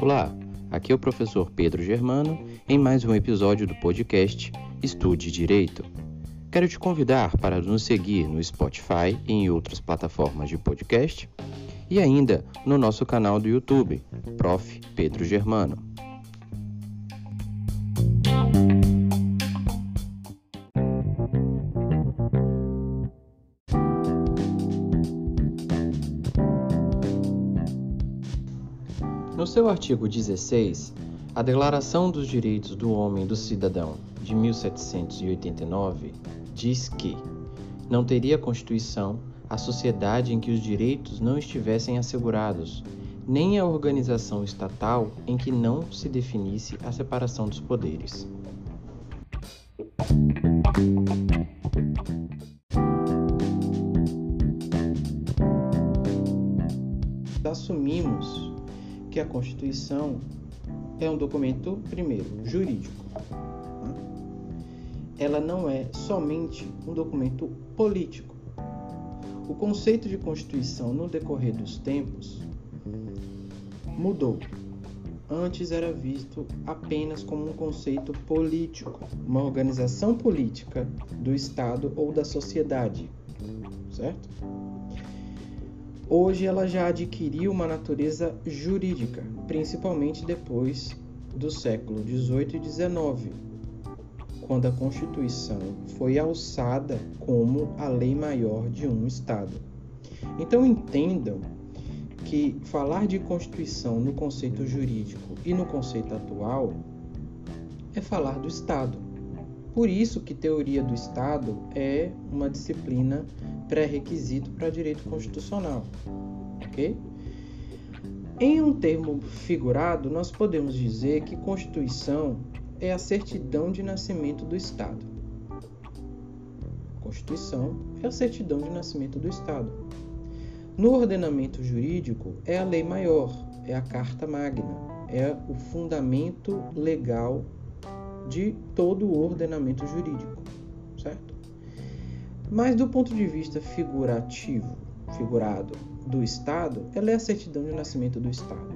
Olá, aqui é o professor Pedro Germano em mais um episódio do podcast Estude Direito. Quero te convidar para nos seguir no Spotify e em outras plataformas de podcast e ainda no nosso canal do YouTube, Prof. Pedro Germano. No seu artigo 16, a Declaração dos Direitos do Homem e do Cidadão de 1789 diz que não teria Constituição a sociedade em que os direitos não estivessem assegurados, nem a organização estatal em que não se definisse a separação dos poderes. Que a Constituição é um documento, primeiro, jurídico. Ela não é somente um documento político. O conceito de Constituição no decorrer dos tempos mudou. Antes era visto apenas como um conceito político, uma organização política do Estado ou da sociedade, certo? Hoje ela já adquiriu uma natureza jurídica, principalmente depois do século XVIII e XIX, quando a Constituição foi alçada como a lei maior de um Estado. Então entendam que falar de Constituição no conceito jurídico e no conceito atual é falar do Estado. Por isso que teoria do Estado é uma disciplina pré-requisito para direito constitucional, ok? Em um termo figurado, nós podemos dizer que Constituição é a certidão de nascimento do Estado. Constituição é a certidão de nascimento do Estado. No ordenamento jurídico, é a lei maior, é a Carta Magna, é o fundamento legal de todo o ordenamento jurídico, certo? Mas do ponto de vista figurativo, figurado do Estado, ela é a certidão de nascimento do Estado.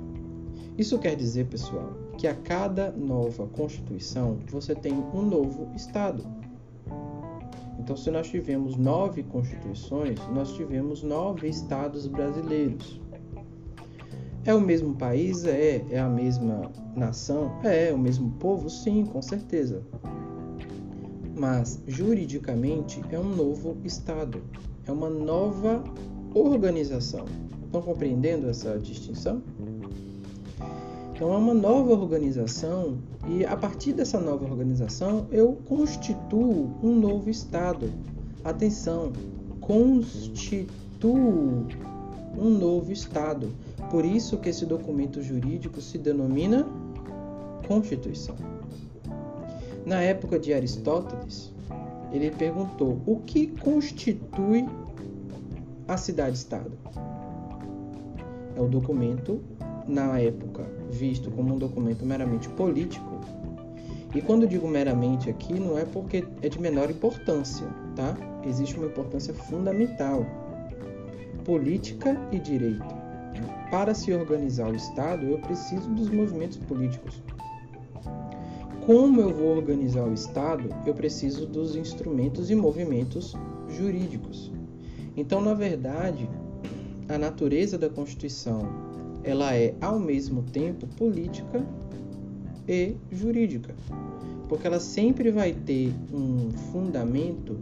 Isso quer dizer, pessoal, que a cada nova Constituição você tem um novo Estado. Então, se nós tivemos nove constituições, nós tivemos nove estados brasileiros. É o mesmo país? É. É a mesma nação? É. É o mesmo povo? Sim, com certeza. Mas, juridicamente, é um novo estado. É uma nova organização. Estão compreendendo essa distinção? Então, é uma nova organização e a partir dessa nova organização eu constituo um novo Estado. Atenção, constituo um novo Estado. Por isso que esse documento jurídico se denomina Constituição. Na época de Aristóteles, ele perguntou o que constitui a cidade-estado. É o documento na época visto como um documento meramente político. E quando digo meramente aqui, não é porque é de menor importância, tá? Existe uma importância fundamental. Política e direito. Para se organizar o Estado, eu preciso dos movimentos políticos. Como eu vou organizar o Estado, eu preciso dos instrumentos e movimentos jurídicos. Então, na verdade, a natureza da Constituição ela é ao mesmo tempo política e jurídica, porque ela sempre vai ter um fundamento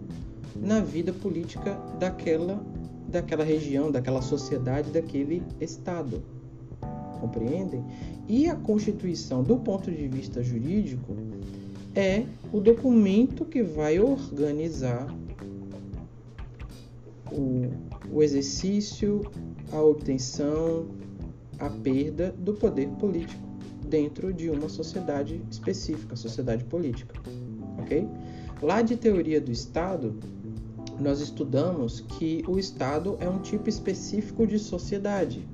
na vida política daquela daquela região, daquela sociedade, daquele estado. Compreendem? E a Constituição, do ponto de vista jurídico, é o documento que vai organizar o, o exercício, a obtenção, a perda do poder político dentro de uma sociedade específica, sociedade política, ok? Lá de teoria do Estado, nós estudamos que o Estado é um tipo específico de sociedade.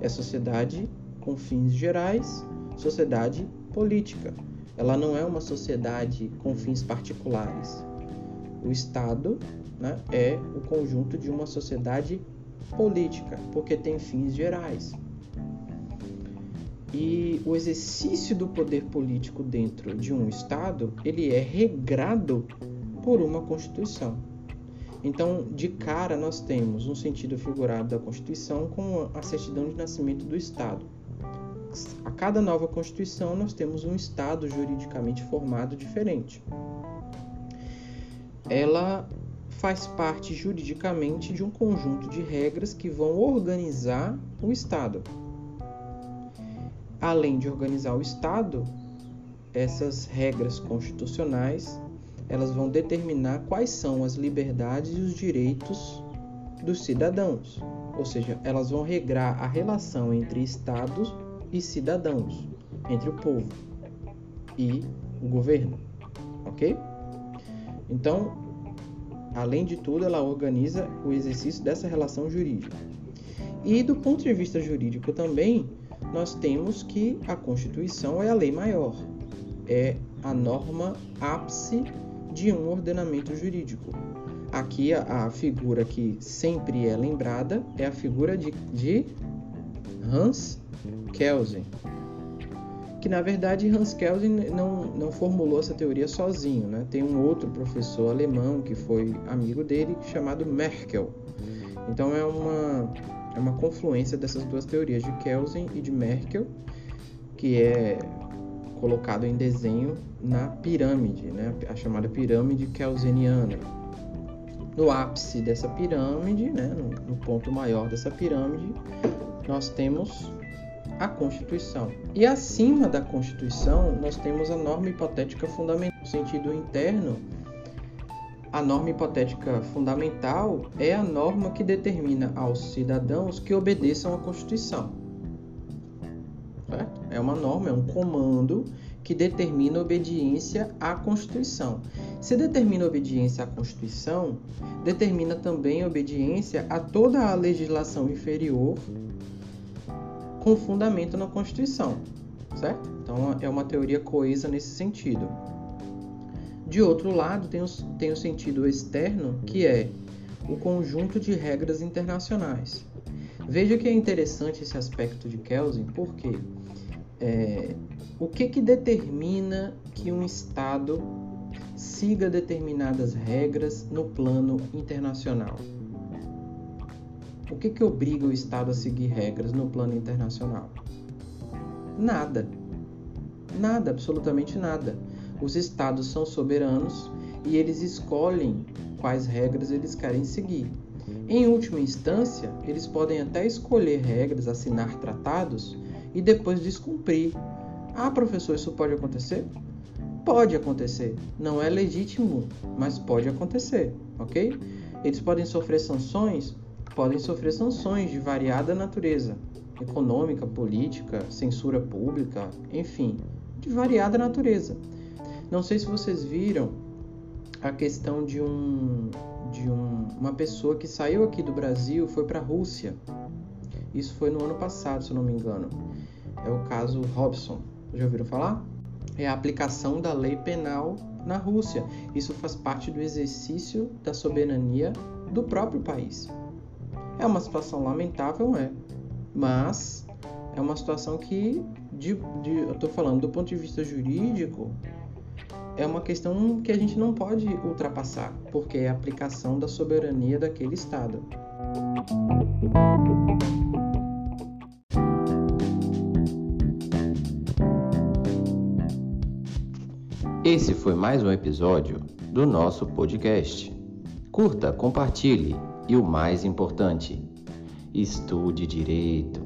É sociedade com fins gerais, sociedade política. Ela não é uma sociedade com fins particulares. O Estado né, é o conjunto de uma sociedade política, porque tem fins gerais. E o exercício do poder político dentro de um Estado, ele é regrado por uma Constituição. Então, de cara, nós temos um sentido figurado da Constituição com a certidão de nascimento do Estado. A cada nova Constituição, nós temos um Estado juridicamente formado diferente. Ela faz parte juridicamente de um conjunto de regras que vão organizar o Estado. Além de organizar o Estado, essas regras constitucionais elas vão determinar quais são as liberdades e os direitos dos cidadãos, ou seja, elas vão regrar a relação entre estados e cidadãos, entre o povo e o governo, ok? Então, além de tudo, ela organiza o exercício dessa relação jurídica. E do ponto de vista jurídico também, nós temos que a Constituição é a lei maior, é a norma ápice de um ordenamento jurídico. Aqui a, a figura que sempre é lembrada é a figura de, de Hans Kelsen, que na verdade Hans Kelsen não, não formulou essa teoria sozinho, né? Tem um outro professor alemão que foi amigo dele chamado Merkel. Então é uma é uma confluência dessas duas teorias de Kelsen e de Merkel, que é colocado em desenho na pirâmide, né? a chamada pirâmide kelseniana. No ápice dessa pirâmide, né? no, no ponto maior dessa pirâmide, nós temos a Constituição. E acima da Constituição, nós temos a norma hipotética fundamental. No sentido interno, a norma hipotética fundamental é a norma que determina aos cidadãos que obedeçam à Constituição. É uma norma, é um comando que determina obediência à Constituição. Se determina obediência à Constituição, determina também obediência a toda a legislação inferior com fundamento na Constituição, certo? Então é uma teoria coesa nesse sentido. De outro lado, tem o, tem o sentido externo, que é o conjunto de regras internacionais. Veja que é interessante esse aspecto de Kelsen, porque é, o que, que determina que um Estado siga determinadas regras no plano internacional? O que, que obriga o Estado a seguir regras no plano internacional? Nada. Nada, absolutamente nada. Os Estados são soberanos e eles escolhem quais regras eles querem seguir. Em última instância, eles podem até escolher regras, assinar tratados e depois descumprir. Ah, professor, isso pode acontecer? Pode acontecer. Não é legítimo, mas pode acontecer, ok? Eles podem sofrer sanções? Podem sofrer sanções de variada natureza econômica, política, censura pública, enfim, de variada natureza. Não sei se vocês viram a questão de um de um, uma pessoa que saiu aqui do Brasil, foi para a Rússia. Isso foi no ano passado, se eu não me engano. É o caso Robson. Já ouviram falar? É a aplicação da lei penal na Rússia. Isso faz parte do exercício da soberania do próprio país. É uma situação lamentável, é, mas é uma situação que, de, de, eu estou falando do ponto de vista jurídico, é uma questão que a gente não pode ultrapassar, porque é a aplicação da soberania daquele Estado. Esse foi mais um episódio do nosso podcast. Curta, compartilhe e o mais importante, estude direito.